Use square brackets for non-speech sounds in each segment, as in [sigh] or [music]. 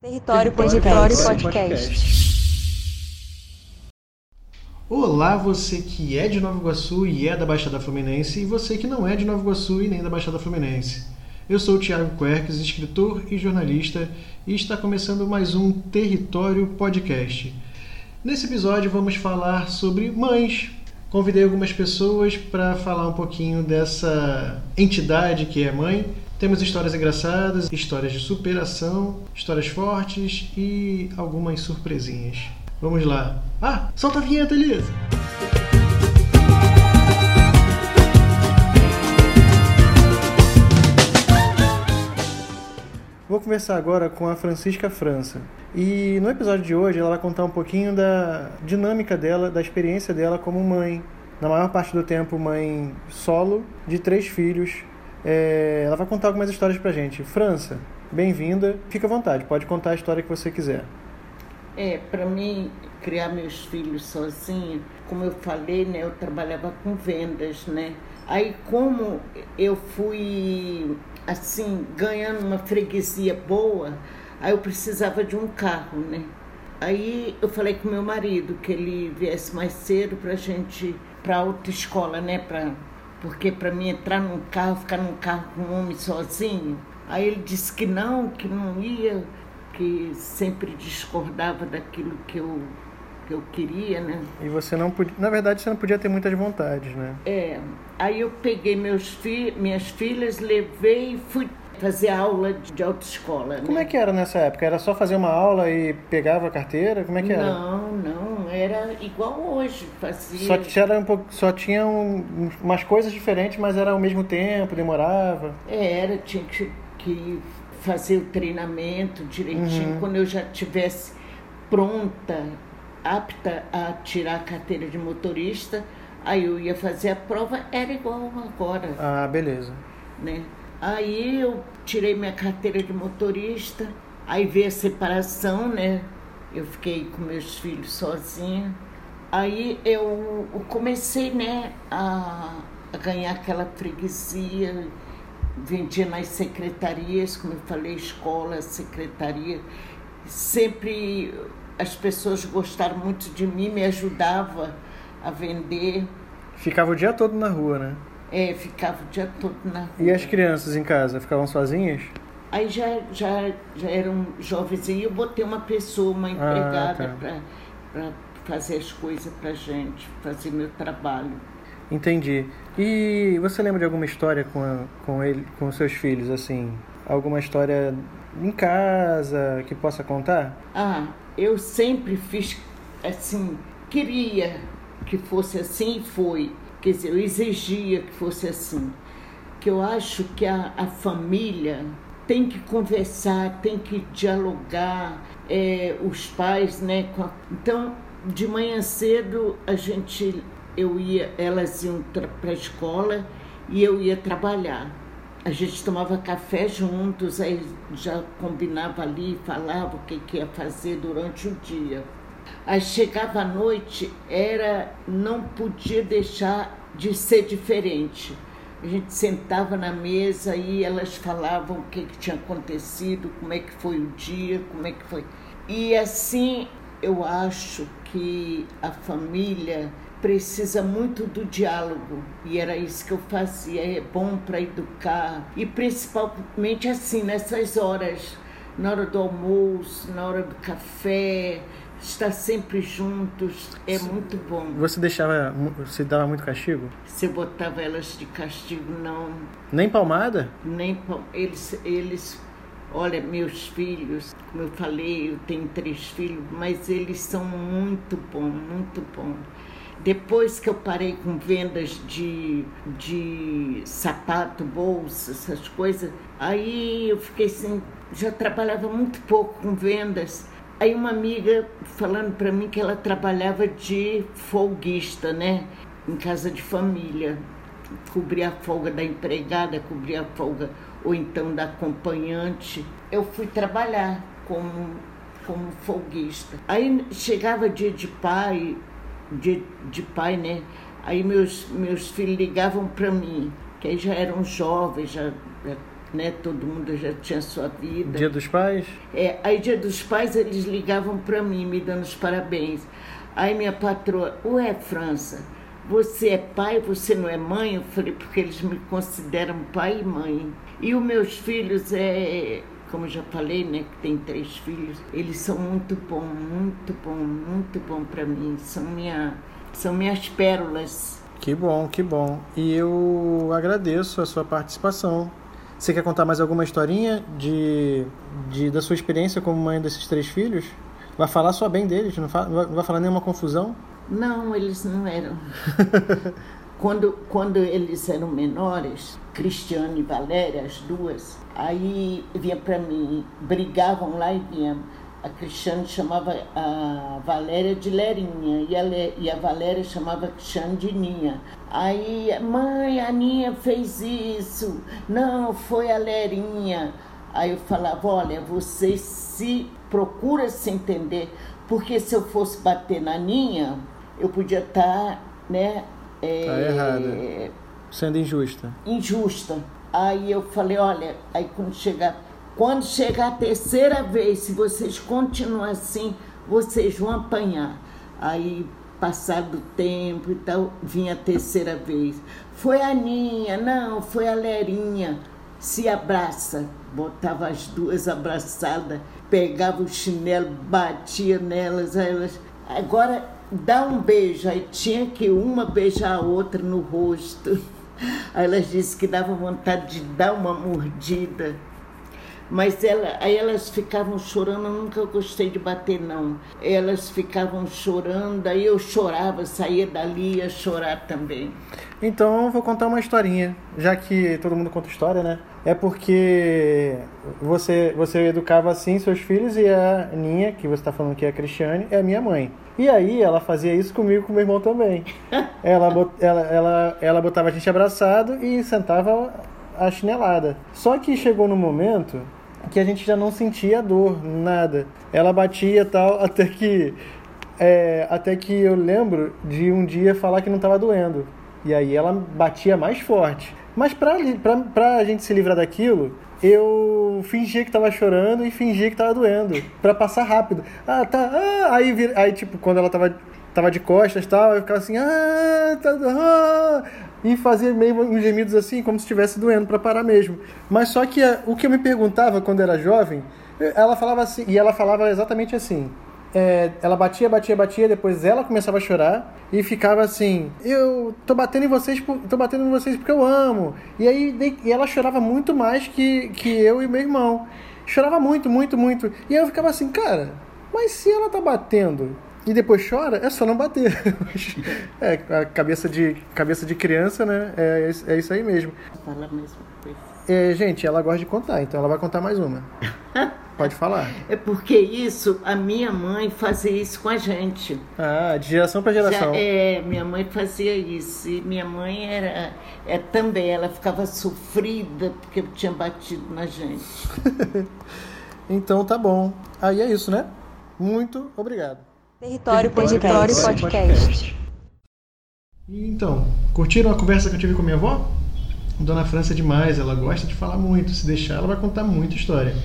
Território Podcast. Podcast. Olá, você que é de Nova Iguaçu e é da Baixada Fluminense, e você que não é de Nova Iguaçu e nem da Baixada Fluminense. Eu sou o Thiago Querques, escritor e jornalista, e está começando mais um Território Podcast. Nesse episódio vamos falar sobre mães. Convidei algumas pessoas para falar um pouquinho dessa entidade que é mãe temos histórias engraçadas, histórias de superação, histórias fortes e algumas surpresinhas. Vamos lá. Ah, solta a vinheta, Elisa! Vou conversar agora com a Francisca França. E no episódio de hoje ela vai contar um pouquinho da dinâmica dela, da experiência dela como mãe. Na maior parte do tempo, mãe solo, de três filhos, é, ela vai contar algumas histórias pra gente. França, bem-vinda. Fica à vontade, pode contar a história que você quiser. É, para mim, criar meus filhos sozinha, como eu falei, né, eu trabalhava com vendas, né? Aí, como eu fui, assim, ganhando uma freguesia boa, aí eu precisava de um carro, né? Aí eu falei com meu marido que ele viesse mais cedo pra gente, pra autoescola, né? Pra porque para mim entrar num carro, ficar num carro com um homem sozinho. Aí ele disse que não, que não ia, que sempre discordava daquilo que eu, que eu queria, né? E você não podia, na verdade você não podia ter muitas vontades, né? É. Aí eu peguei meus fi, minhas filhas, levei e fui fazer aula de autoescola. Como né? é que era nessa época? Era só fazer uma aula e pegava a carteira? Como é que era? Não, não, era igual hoje, fazia. Só tinha um pouco, só tinha um, umas coisas diferentes, mas era ao mesmo tempo, demorava. É, era, tinha que, que fazer o treinamento direitinho. Uhum. Quando eu já tivesse pronta, apta a tirar a carteira de motorista, aí eu ia fazer a prova, era igual agora. Ah, beleza. Né? Aí eu tirei minha carteira de motorista, aí veio a separação, né? Eu fiquei com meus filhos sozinha. Aí eu comecei, né, a, a ganhar aquela freguesia, vendia nas secretarias, como eu falei, escola, secretaria. Sempre as pessoas gostaram muito de mim, me ajudava a vender. Ficava o dia todo na rua, né? É, ficava o dia todo na rua. E as crianças em casa, ficavam sozinhas? Aí já, já, já eram jovens e eu botei uma pessoa, uma empregada, ah, tá. para fazer as coisas para gente, fazer meu trabalho. Entendi. E você lembra de alguma história com, a, com ele, com seus filhos, assim? Alguma história em casa que possa contar? Ah, eu sempre fiz assim, queria que fosse assim e foi quer dizer, eu exigia que fosse assim. Que eu acho que a, a família tem que conversar, tem que dialogar, é, os pais, né? A... Então, de manhã cedo a gente, eu ia, elas iam para a escola e eu ia trabalhar. A gente tomava café juntos, aí já combinava ali, falava o que, que ia fazer durante o dia. Aí chegava a noite, era não podia deixar de ser diferente. A gente sentava na mesa e elas falavam o que, que tinha acontecido, como é que foi o dia, como é que foi. E assim eu acho que a família precisa muito do diálogo e era isso que eu fazia. É bom para educar e principalmente assim nessas horas, na hora do almoço, na hora do café, estar sempre juntos é muito bom. Você deixava, você dava muito castigo? Você botava elas de castigo, não. Nem palmada? Nem eles, eles, olha, meus filhos, como eu falei, eu tenho três filhos, mas eles são muito bons, muito bons. Depois que eu parei com vendas de, de sapato, bolsa, essas coisas, aí eu fiquei assim, já trabalhava muito pouco com vendas Aí uma amiga falando para mim que ela trabalhava de folguista, né? Em casa de família. Cobria a folga da empregada, cobria a folga ou então da acompanhante. Eu fui trabalhar como, como folguista. Aí chegava dia de pai, dia de pai, né? Aí meus, meus filhos ligavam para mim, que aí já eram jovens, já né? Todo mundo já tinha sua vida. Dia dos Pais? É, aí dia dos pais eles ligavam para mim, me dando os parabéns. Aí minha patroa, ué, França, você é pai, você não é mãe? Eu falei, porque eles me consideram pai e mãe. E os meus filhos, é, como eu já falei, né, que tem três filhos, eles são muito bom, muito bom, muito bom para mim. São, minha, são minhas pérolas. Que bom, que bom. E eu agradeço a sua participação. Você quer contar mais alguma historinha de, de da sua experiência como mãe desses três filhos? Vai falar só bem deles, não, fala, não vai falar nenhuma confusão? Não, eles não eram. [laughs] quando, quando eles eram menores, Cristiano e Valéria, as duas, aí vinha para mim, brigavam lá e vinham. A Cristiane chamava a Valéria de Lerinha e a, Le, e a Valéria chamava a Cristiane de Ninha. Aí, mãe, a Ninha fez isso. Não, foi a Lerinha. Aí eu falava, olha, você se procura se entender, porque se eu fosse bater na Ninha, eu podia estar, tá, né? É, tá errada. Sendo injusta. Injusta. Aí eu falei, olha, aí quando chegar, quando chegar a terceira vez, se vocês continuarem assim, vocês vão apanhar. Aí, passado o tempo e tal, vinha a terceira vez. Foi a Ninha, não, foi a Lerinha. Se abraça. Botava as duas abraçadas, pegava o chinelo, batia nelas, elas. Agora dá um beijo. Aí tinha que uma beijar a outra no rosto. [laughs] Aí elas disse que dava vontade de dar uma mordida. Mas ela, aí elas ficavam chorando, eu nunca gostei de bater, não. Elas ficavam chorando, aí eu chorava, saía dali e ia chorar também. Então eu vou contar uma historinha, já que todo mundo conta história, né? É porque você, você educava assim seus filhos e a Ninha, que você está falando que é a Cristiane, é a minha mãe. E aí ela fazia isso comigo com meu irmão também. [laughs] ela, ela, ela, ela botava a gente abraçado e sentava a chinelada. Só que chegou no momento que a gente já não sentia dor, nada. Ela batia tal, [laughs] até que é, até que eu lembro de um dia falar que não estava doendo. E aí ela batia mais forte. Mas pra, pra, pra gente se livrar daquilo, eu fingia que tava chorando e fingia que tava doendo. para passar rápido. Ah, tá. Ah, aí, aí, tipo, quando ela tava, tava de costas e tal, eu ficava assim. Ah, tá. [laughs] Ah, e fazia meio uns gemidos assim, como se estivesse doendo, para parar mesmo. Mas só que o que eu me perguntava quando era jovem, ela falava assim, e ela falava exatamente assim. É, ela batia, batia, batia, depois ela começava a chorar e ficava assim: Eu tô batendo em vocês, tô batendo em vocês porque eu amo. E aí e ela chorava muito mais que, que eu e meu irmão. Chorava muito, muito, muito. E eu ficava assim, cara, mas se ela tá batendo e depois chora, é só não bater. [laughs] é, a cabeça de, cabeça de criança, né? É, é isso aí mesmo. Fala mesmo. É, gente, ela gosta de contar, então ela vai contar mais uma. [laughs] Pode falar. É porque isso, a minha mãe fazia isso com a gente. Ah, de geração para geração. Já, é, minha mãe fazia isso. E minha mãe era é, também, ela ficava sofrida porque tinha batido na gente. [laughs] então tá bom. Aí é isso, né? Muito obrigado. Território, Território Podcast. Podcast. Então, curtiram a conversa que eu tive com minha avó? Dona França é demais, ela gosta de falar muito. Se deixar, ela vai contar muita história.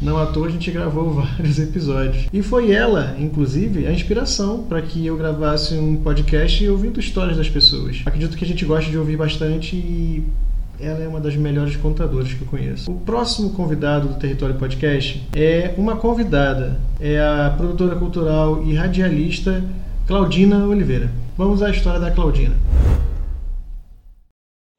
Não à toa a gente gravou [laughs] vários episódios. E foi ela, inclusive, a inspiração para que eu gravasse um podcast ouvindo histórias das pessoas. Acredito que a gente gosta de ouvir bastante e ela é uma das melhores contadoras que eu conheço. O próximo convidado do Território Podcast é uma convidada, é a produtora cultural e radialista Claudina Oliveira. Vamos à história da Claudina.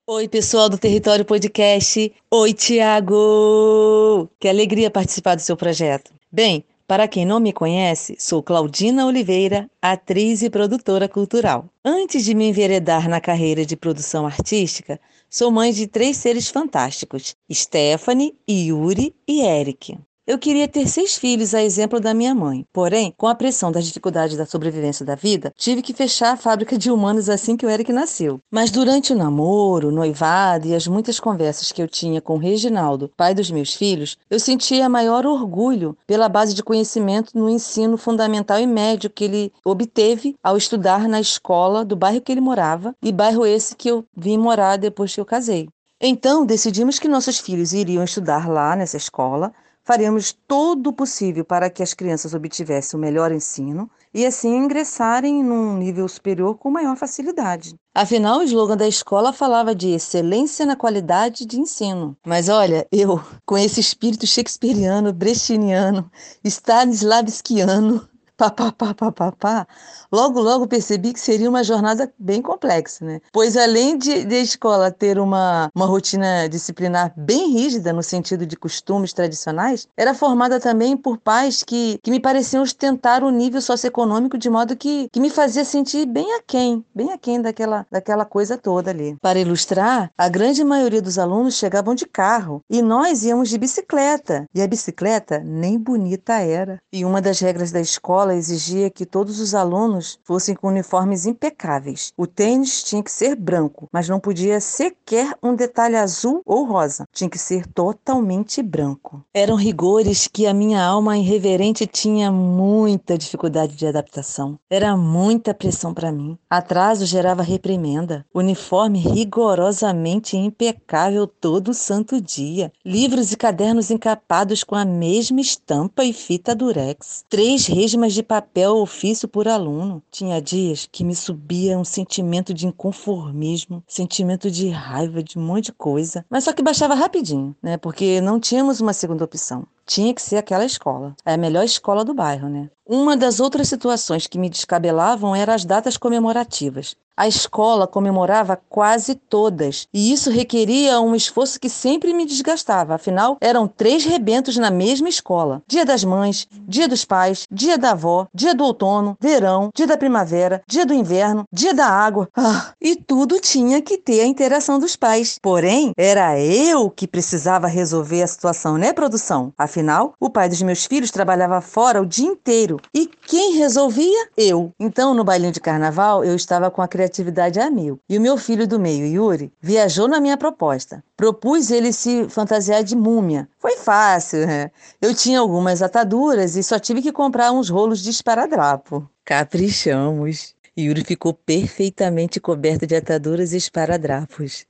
Oi, pessoal do Território Podcast. Oi, Tiago! Que alegria participar do seu projeto. Bem, para quem não me conhece, sou Claudina Oliveira, atriz e produtora cultural. Antes de me enveredar na carreira de produção artística, Sou mãe de três seres fantásticos: Stephanie, Yuri e Eric. Eu queria ter seis filhos, a exemplo da minha mãe. Porém, com a pressão das dificuldades da sobrevivência da vida, tive que fechar a fábrica de humanos assim que o Eric nasceu. Mas durante o namoro, o noivado e as muitas conversas que eu tinha com o Reginaldo, pai dos meus filhos, eu sentia maior orgulho pela base de conhecimento no ensino fundamental e médio que ele obteve ao estudar na escola do bairro que ele morava e bairro esse que eu vim morar depois que eu casei. Então decidimos que nossos filhos iriam estudar lá nessa escola Faríamos todo o possível para que as crianças obtivessem o melhor ensino e assim ingressarem num nível superior com maior facilidade. Afinal, o slogan da escola falava de excelência na qualidade de ensino. Mas olha, eu, com esse espírito shakespeariano, brechtiano, stanislavskiano, pá, pá, pá, pá, logo, logo percebi que seria uma jornada bem complexa, né? Pois além de, de a escola ter uma, uma rotina disciplinar bem rígida no sentido de costumes tradicionais, era formada também por pais que, que me pareciam ostentar o nível socioeconômico de modo que, que me fazia sentir bem aquém, bem aquém daquela, daquela coisa toda ali. Para ilustrar, a grande maioria dos alunos chegavam de carro e nós íamos de bicicleta. E a bicicleta nem bonita era. E uma das regras da escola escola exigia que todos os alunos fossem com uniformes impecáveis. O tênis tinha que ser branco, mas não podia sequer um detalhe azul ou rosa. Tinha que ser totalmente branco. Eram rigores que a minha alma irreverente tinha muita dificuldade de adaptação. Era muita pressão para mim. Atraso gerava reprimenda. Uniforme rigorosamente impecável todo santo dia. Livros e cadernos encapados com a mesma estampa e fita durex. Três resmas de papel ofício por aluno. Tinha dias que me subia um sentimento de inconformismo, sentimento de raiva, de um monte de coisa, mas só que baixava rapidinho, né? Porque não tínhamos uma segunda opção. Tinha que ser aquela escola. É a melhor escola do bairro, né? Uma das outras situações que me descabelavam eram as datas comemorativas. A escola comemorava quase todas, e isso requeria um esforço que sempre me desgastava. Afinal, eram três rebentos na mesma escola: Dia das Mães, Dia dos Pais, Dia da Avó, Dia do Outono, Verão, Dia da Primavera, Dia do Inverno, Dia da Água. Ah, e tudo tinha que ter a interação dos pais. Porém, era eu que precisava resolver a situação, né, produção? Afinal, o pai dos meus filhos trabalhava fora o dia inteiro. E quem resolvia? Eu. Então, no bailinho de carnaval, eu estava com a criatividade a mil. E o meu filho do meio, Yuri, viajou na minha proposta. Propus ele se fantasiar de múmia. Foi fácil, né? Eu tinha algumas ataduras e só tive que comprar uns rolos de esparadrapo. Caprichamos. Yuri ficou perfeitamente coberto de ataduras e esparadrapos.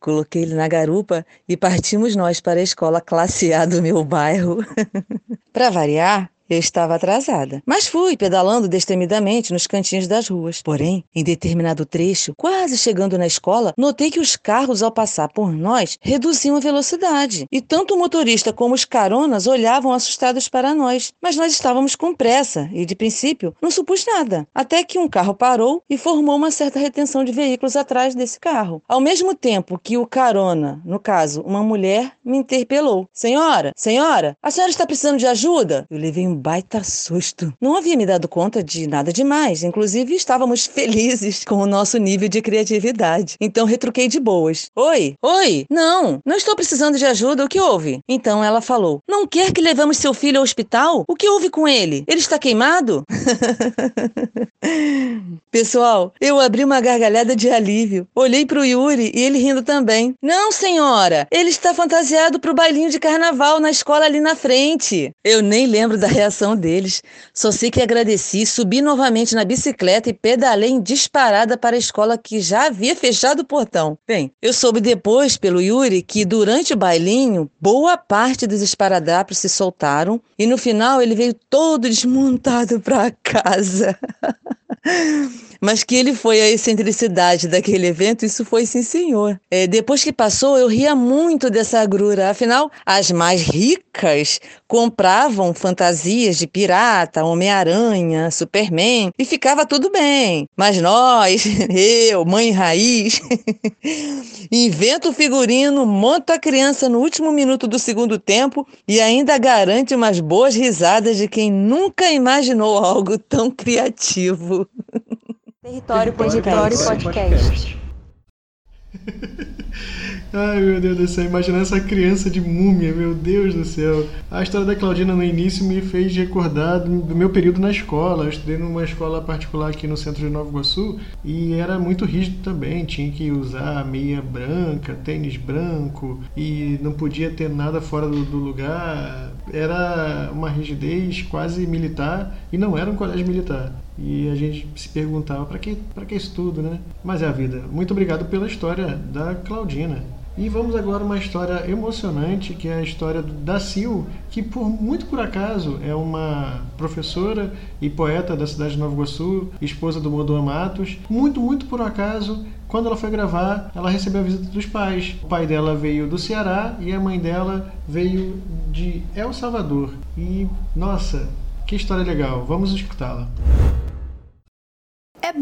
Coloquei ele na garupa e partimos nós para a escola classe A do meu bairro. [laughs] para variar, eu estava atrasada, mas fui pedalando destemidamente nos cantinhos das ruas. Porém, em determinado trecho, quase chegando na escola, notei que os carros, ao passar por nós, reduziam a velocidade. E tanto o motorista como os caronas olhavam assustados para nós. Mas nós estávamos com pressa e, de princípio, não supus nada. Até que um carro parou e formou uma certa retenção de veículos atrás desse carro. Ao mesmo tempo que o carona, no caso, uma mulher, me interpelou: Senhora, senhora, a senhora está precisando de ajuda? Eu levei um baita susto. Não havia me dado conta de nada demais, inclusive estávamos [laughs] felizes com o nosso nível de criatividade. Então retruquei de boas. Oi, oi, não, não estou precisando de ajuda, o que houve? Então ela falou: Não quer que levamos seu filho ao hospital? O que houve com ele? Ele está queimado? [laughs] Pessoal, eu abri uma gargalhada de alívio. Olhei para o Yuri e ele rindo também. Não, senhora, ele está fantasiado para o bailinho de carnaval na escola ali na frente. Eu nem lembro da reação reação deles. Só sei que agradeci, subi novamente na bicicleta e pedalei em disparada para a escola que já havia fechado o portão. Bem, eu soube depois, pelo Yuri, que durante o bailinho, boa parte dos esparadrapos se soltaram e no final ele veio todo desmontado para casa. [laughs] Mas que ele foi a excentricidade daquele evento, isso foi sim, senhor. É, depois que passou, eu ria muito dessa agrura. Afinal, as mais ricas compravam fantasias de pirata, Homem-Aranha, Superman e ficava tudo bem. Mas nós, [laughs] eu, mãe raiz, [laughs] invento o figurino, monta a criança no último minuto do segundo tempo e ainda garante umas boas risadas de quem nunca imaginou algo tão criativo. [laughs] Território Podcast. Podcast. [laughs] Ai meu Deus do céu, imaginar essa criança de múmia, meu Deus do céu. A história da Claudina no início me fez recordar do meu período na escola. Eu estudei numa escola particular aqui no centro de Nova Iguaçu e era muito rígido também. Tinha que usar meia branca, tênis branco e não podia ter nada fora do, do lugar. Era uma rigidez quase militar e não era um colégio militar. E a gente se perguntava para que, para que isso tudo, né? Mas é a vida. Muito obrigado pela história da Claudina. E vamos agora uma história emocionante, que é a história da Sil, que por muito por acaso é uma professora e poeta da cidade de Nova Iguaçu, esposa do Modoa Matos. Muito, muito por acaso, quando ela foi gravar, ela recebeu a visita dos pais. O pai dela veio do Ceará e a mãe dela veio de El Salvador. E, nossa, que história legal. Vamos escutá-la. É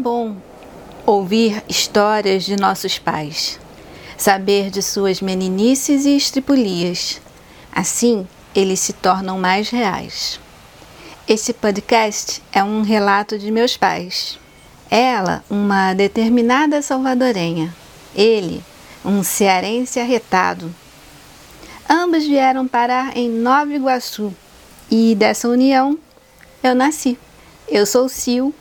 bom ouvir histórias de nossos pais saber de suas meninices e estripulias. Assim, eles se tornam mais reais. Esse podcast é um relato de meus pais. Ela, uma determinada salvadorenha. Ele, um cearense arretado. Ambos vieram parar em Nova Iguaçu e dessa união eu nasci. Eu sou Sil,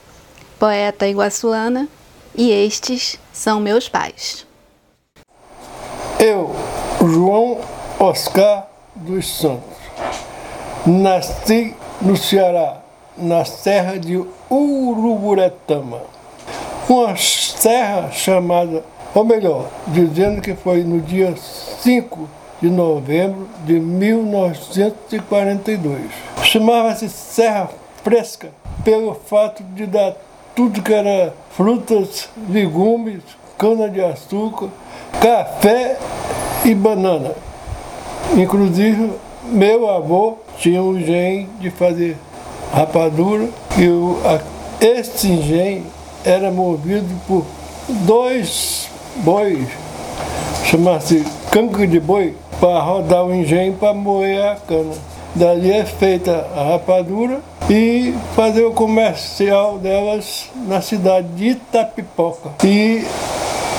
poeta iguaçuana, e estes são meus pais. Eu, João Oscar dos Santos, nasci no Ceará, na serra de Uruburetama, uma serra chamada, ou melhor, dizendo que foi no dia 5 de novembro de 1942. Chamava-se Serra Fresca pelo fato de dar tudo que era frutas, legumes, cana-de-açúcar, café e banana. Inclusive, meu avô tinha um engenho de fazer rapadura e o, a, esse engenho era movido por dois bois, chama-se canca de boi, para rodar o engenho para moer a cana. Dali é feita a rapadura e fazer o comercial delas na cidade de Itapipoca. E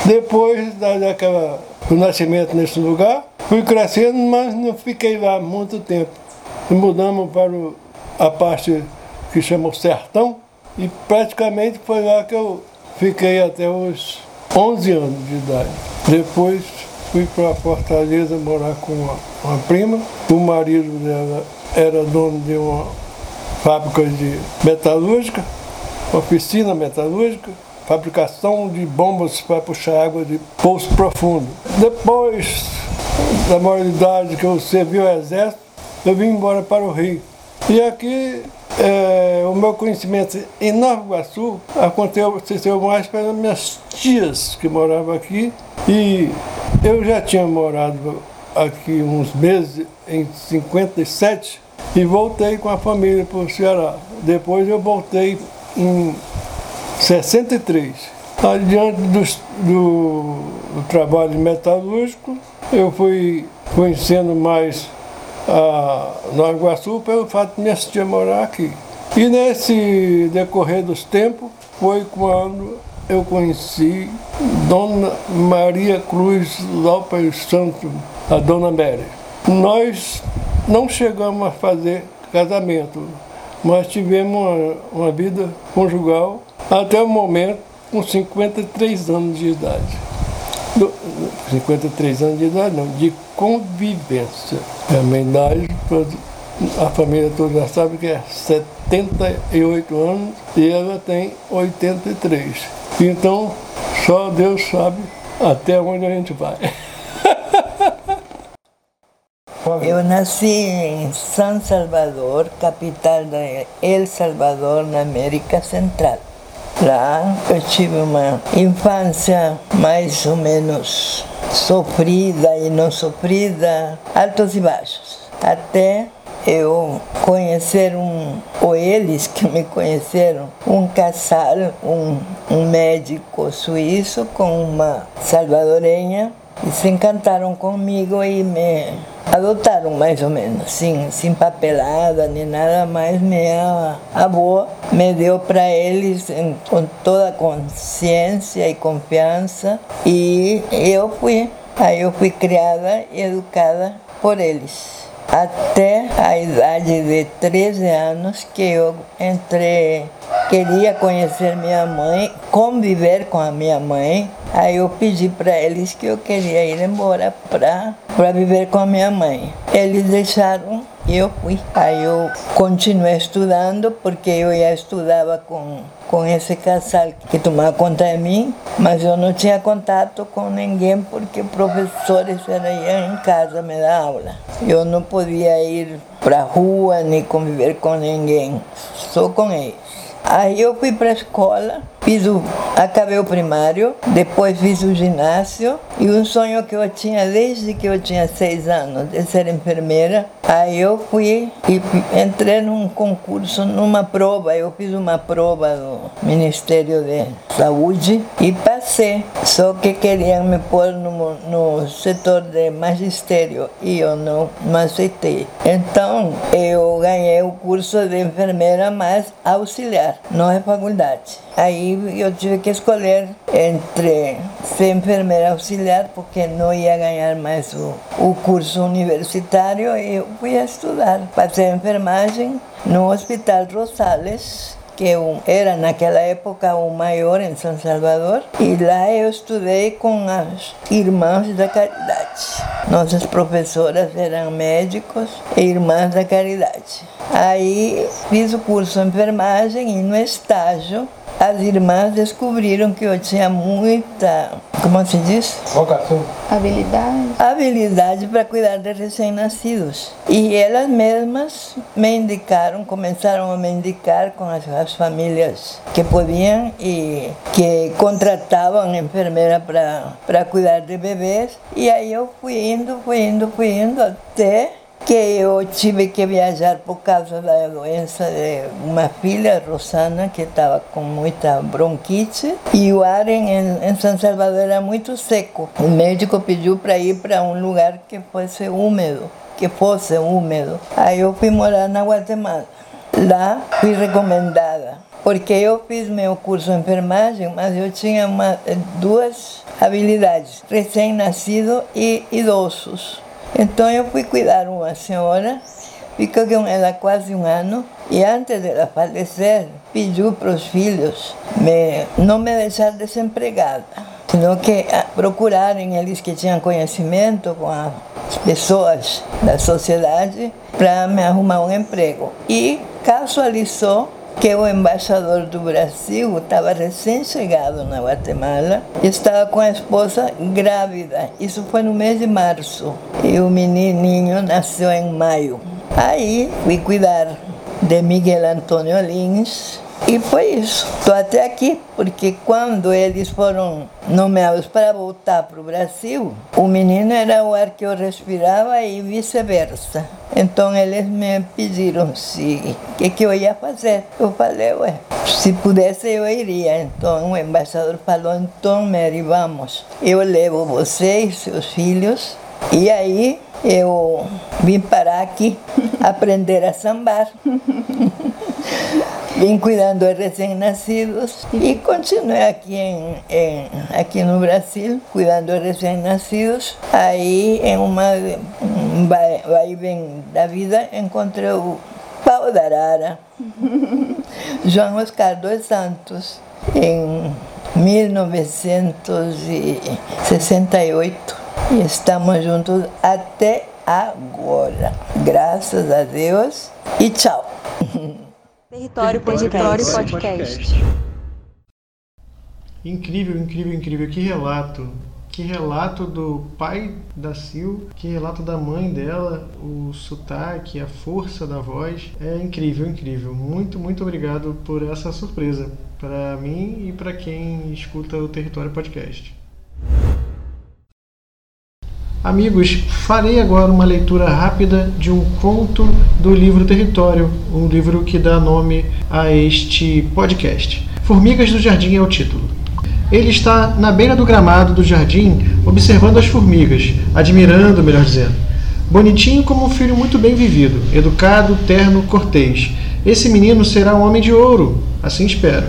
depois daquela, do nascimento nesse lugar, fui crescendo, mas não fiquei lá muito tempo. Mudamos para o, a parte que chama o Sertão, e praticamente foi lá que eu fiquei até os 11 anos de idade. Depois fui para Fortaleza morar com uma, uma prima. O marido dela era dono de uma fábrica de metalúrgica, oficina metalúrgica fabricação de bombas para puxar água de poço profundo. Depois da maioridade que eu servi o exército, eu vim embora para o Rio. E aqui é, o meu conhecimento em Nova Iguaçu aconteceu mais pelas minhas tias que moravam aqui. E eu já tinha morado aqui uns meses, em 57, e voltei com a família para o Ceará. Depois eu voltei em 63. Adiante do, do, do trabalho metalúrgico, eu fui conhecendo mais a Nova Iguaçu pelo fato de me assistir a morar aqui. E nesse decorrer dos tempos foi quando eu conheci Dona Maria Cruz Lopes Santos, a Dona Mary. Nós não chegamos a fazer casamento, mas tivemos uma, uma vida conjugal até o momento com 53 anos de idade. 53 anos de idade, não, de convivência. A minha idade, a família toda já sabe que é 78 anos e ela tem 83. Então, só Deus sabe até onde a gente vai. [laughs] Eu nasci em San Salvador, capital de El Salvador, na América Central. Lá eu tive uma infância mais ou menos sofrida e não sofrida, altos e baixos. Até eu conhecer um, ou eles que me conheceram, um casal, um, um médico suíço com uma salvadorenha, e se encantaram comigo e me adotaram mais ou menos, sim, sem papelada nem nada mais. Minha avó me deu para eles com toda consciência e confiança e eu fui. Aí eu fui criada e educada por eles até a idade de 13 anos que eu entrei, queria conhecer minha mãe, conviver com a minha mãe. Aí eu pedi para eles que eu queria ir embora para viver com a minha mãe. Eles deixaram E eu fui. Aí eu continuei estudando, porque eu já estudava com, com esse casal que tomava conta de mim, mas eu não tinha contato com ninguém, porque professores iam em casa me dar aula. Eu não podia ir para rua nem conviver com ninguém, só com eles. Aí eu fui para a escola, fiz o, acabei o primário, depois fiz o ginásio e um sonho que eu tinha desde que eu tinha seis anos de ser enfermeira. Aí eu fui e entrei num concurso, numa prova, eu fiz uma prova do Ministério de Saúde e passei. Só que queriam me pôr no, no setor de magistério e eu não, não aceitei. Então eu ganhei o curso de enfermeira mais auxiliar não é faculdade. Aí eu tive que escolher entre ser enfermeira auxiliar, porque não ia ganhar mais o, o curso universitário, e eu fui estudar. Passei enfermagem no Hospital Rosales, que era naquela época o maior em São Salvador, e lá eu estudei com as irmãs da caridade. Nossas professoras eram médicos e irmãs da caridade. Aí fiz o curso de enfermagem e no estágio as irmãs descobriram que eu tinha muita, como se diz? Vocação. Habilidade. Habilidade para cuidar de recém-nascidos. E elas mesmas me indicaram, começaram a me indicar com as, as famílias que podiam e que contratavam enfermeira para cuidar de bebês. E aí eu fui indo, fui indo, fui indo até que eu tive que viajar por causa da doença de uma filha, Rosana, que estava com muita bronquite, e o ar em, em São Salvador era muito seco. O médico pediu para ir para um lugar que fosse úmido, que fosse úmido. Aí eu fui morar na Guatemala. Lá fui recomendada porque eu fiz meu curso de enfermagem, mas eu tinha uma, duas habilidades: recém-nascido e idosos. Então eu fui cuidar uma senhora, fiquei com ela quase um ano, e antes de ela falecer, pediu para os filhos me, não me deixar desempregada, sino que ah, procurarem eles que tinham conhecimento com as pessoas da sociedade para me arrumar um emprego. E casualizou que o embaixador do Brasil estava recém-chegado na Guatemala e estava com a esposa grávida. Isso foi no mês de março. E o menininho nasceu em maio. Aí fui cuidar de Miguel Antônio Lins, e foi isso. Estou até aqui, porque quando eles foram nomeados para voltar para o Brasil, o menino era o ar que eu respirava e vice-versa. Então eles me pediram se o que, que eu ia fazer. Eu falei, ué, se pudesse eu iria. Então o embaixador falou, então Mary, vamos. Eu levo você e seus filhos. E aí eu vim parar aqui [laughs] aprender a sambar. [laughs] vim cuidando de recém-nascidos e continuei aqui, em, em, aqui no Brasil, cuidando de recém-nascidos. Aí, em uma um vai, vai vem da vida, encontrei o Pau da Arara, [laughs] João Oscar dos Santos, em 1968. E estamos juntos até agora. Graças a Deus e tchau. Território Podcast. Podcast. Incrível, incrível, incrível. Que relato. Que relato do pai da Sil, que relato da mãe dela, o sotaque, a força da voz. É incrível, incrível. Muito, muito obrigado por essa surpresa para mim e para quem escuta o Território Podcast. Amigos, farei agora uma leitura rápida de um conto do livro Território, um livro que dá nome a este podcast. Formigas do Jardim é o título. Ele está na beira do gramado do jardim, observando as formigas, admirando, melhor dizendo. Bonitinho como um filho muito bem vivido, educado, terno, cortês. Esse menino será um homem de ouro, assim espero.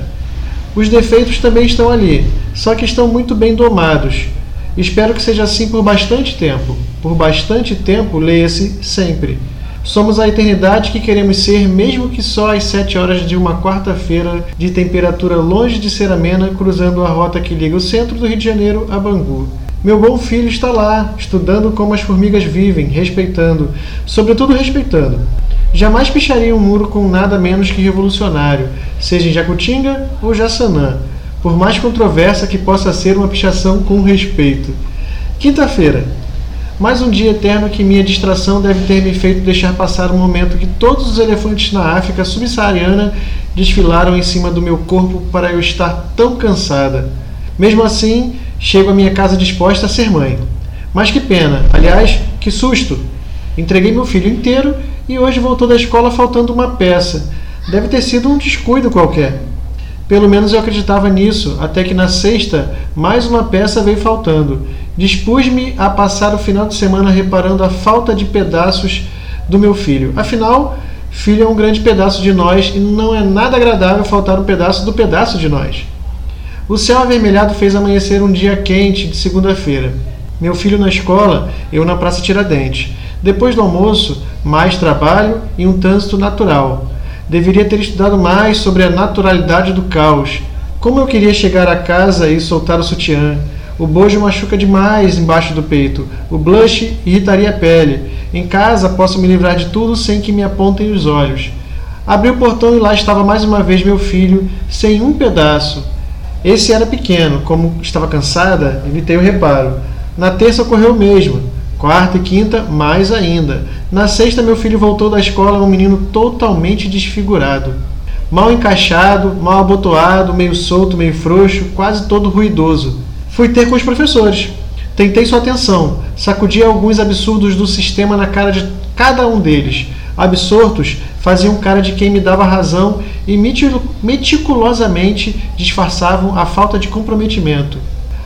Os defeitos também estão ali, só que estão muito bem domados Espero que seja assim por bastante tempo. Por bastante tempo, leia-se sempre. Somos a eternidade que queremos ser, mesmo que só às sete horas de uma quarta-feira de temperatura longe de ser amena, cruzando a rota que liga o centro do Rio de Janeiro a Bangu. Meu bom filho está lá, estudando como as formigas vivem, respeitando, sobretudo respeitando. Jamais picharia um muro com nada menos que revolucionário, seja em Jacutinga ou Jaçanã, por mais controversa que possa ser uma pichação com respeito. Quinta-feira. Mais um dia eterno que minha distração deve ter me feito deixar passar um momento que todos os elefantes na África subsaariana desfilaram em cima do meu corpo para eu estar tão cansada. Mesmo assim, chego à minha casa disposta a ser mãe. Mas que pena, aliás, que susto! Entreguei meu filho inteiro e hoje voltou da escola faltando uma peça. Deve ter sido um descuido qualquer. Pelo menos eu acreditava nisso, até que na sexta mais uma peça veio faltando. Dispus-me a passar o final de semana reparando a falta de pedaços do meu filho. Afinal, filho é um grande pedaço de nós e não é nada agradável faltar um pedaço do pedaço de nós. O céu avermelhado fez amanhecer um dia quente de segunda-feira. Meu filho na escola, eu na Praça Tiradentes. Depois do almoço, mais trabalho e um trânsito natural. Deveria ter estudado mais sobre a naturalidade do caos. Como eu queria chegar a casa e soltar o sutiã. O bojo machuca demais embaixo do peito. O blush irritaria a pele. Em casa posso me livrar de tudo sem que me apontem os olhos. Abri o portão e lá estava mais uma vez meu filho, sem um pedaço. Esse era pequeno, como estava cansada, evitei o reparo. Na terça ocorreu o mesmo. Quarta e quinta, mais ainda. Na sexta, meu filho voltou da escola um menino totalmente desfigurado. Mal encaixado, mal abotoado, meio solto, meio frouxo, quase todo ruidoso. Fui ter com os professores. Tentei sua atenção, sacudi alguns absurdos do sistema na cara de cada um deles. Absortos, faziam cara de quem me dava razão e meticulosamente disfarçavam a falta de comprometimento.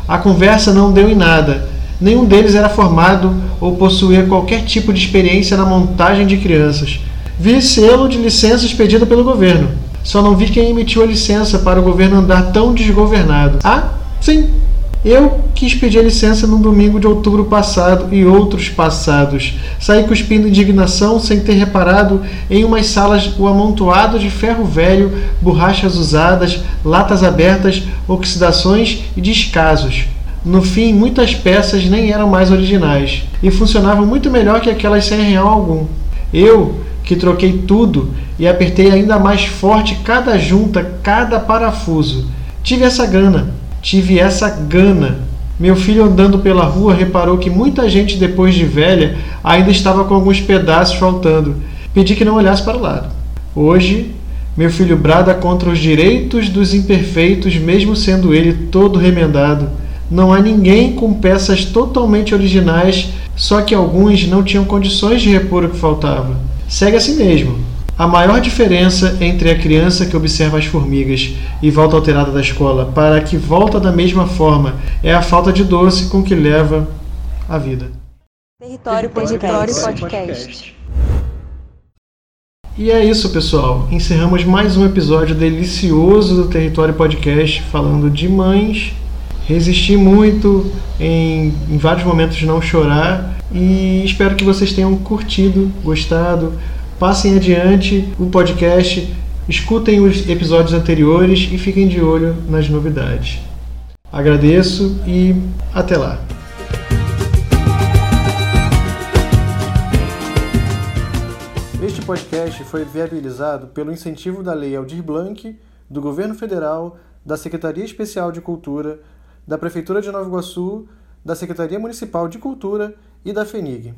A conversa não deu em nada Nenhum deles era formado ou possuía qualquer tipo de experiência na montagem de crianças. Vi selo de licença expedido pelo governo. Só não vi quem emitiu a licença para o governo andar tão desgovernado. Ah, sim, eu quis pedir a licença num domingo de outubro passado e outros passados. Saí cuspindo indignação sem ter reparado em umas salas o amontoado de ferro velho, borrachas usadas, latas abertas, oxidações e descasos. No fim, muitas peças nem eram mais originais e funcionavam muito melhor que aquelas sem real algum. Eu, que troquei tudo e apertei ainda mais forte cada junta, cada parafuso. Tive essa gana, tive essa gana. Meu filho andando pela rua reparou que muita gente depois de velha ainda estava com alguns pedaços faltando. Pedi que não olhasse para o lado. Hoje, meu filho brada contra os direitos dos imperfeitos, mesmo sendo ele todo remendado não há ninguém com peças totalmente originais, só que alguns não tinham condições de repor o que faltava. Segue assim mesmo. A maior diferença entre a criança que observa as formigas e volta alterada da escola para a que volta da mesma forma é a falta de doce com que leva a vida. Território Podcast. Podcast. E é isso, pessoal. Encerramos mais um episódio delicioso do Território Podcast falando de mães Resisti muito em, em vários momentos não chorar e espero que vocês tenham curtido, gostado. Passem adiante o podcast, escutem os episódios anteriores e fiquem de olho nas novidades. Agradeço e até lá! Este podcast foi viabilizado pelo incentivo da Lei Aldir Blanc, do Governo Federal, da Secretaria Especial de Cultura, da Prefeitura de Nova Iguaçu, da Secretaria Municipal de Cultura e da FENIG.